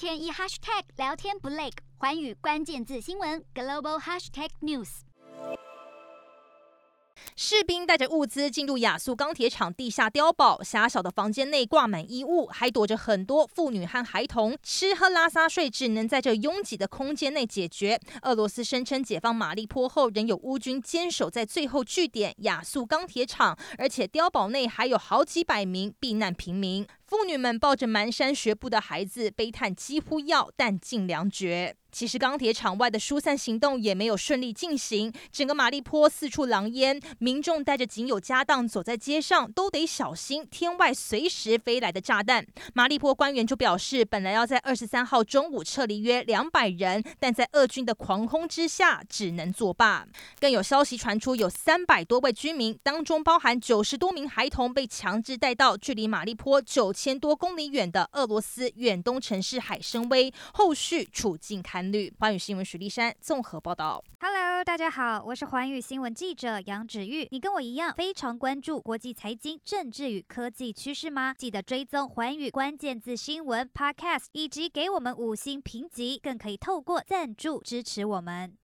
天一 hashtag 聊天不累，寰宇关键字新闻 global hashtag news。士兵带着物资进入亚速钢铁厂地下碉堡，狭小的房间内挂满衣物，还躲着很多妇女和孩童，吃喝拉撒睡只能在这拥挤的空间内解决。俄罗斯声称解放马利坡后，仍有乌军坚守在最后据点亚速钢铁厂，而且碉堡内还有好几百名避难平民。妇女们抱着蹒跚学步的孩子，悲叹几乎要弹尽粮绝。其实钢铁厂外的疏散行动也没有顺利进行，整个马利坡四处狼烟，民众带着仅有家当走在街上，都得小心天外随时飞来的炸弹。马利坡官员就表示，本来要在二十三号中午撤离约两百人，但在俄军的狂轰之下，只能作罢。更有消息传出，有三百多位居民，当中包含九十多名孩童，被强制带到距离马利坡九千多公里远的俄罗斯远东城市海参崴，后续处境堪虑。环宇新闻徐立山综合报道。Hello，大家好，我是环宇新闻记者杨芷玉。你跟我一样非常关注国际财经、政治与科技趋势吗？记得追踪环宇关键字新闻 Podcast，以及给我们五星评级，更可以透过赞助支持我们。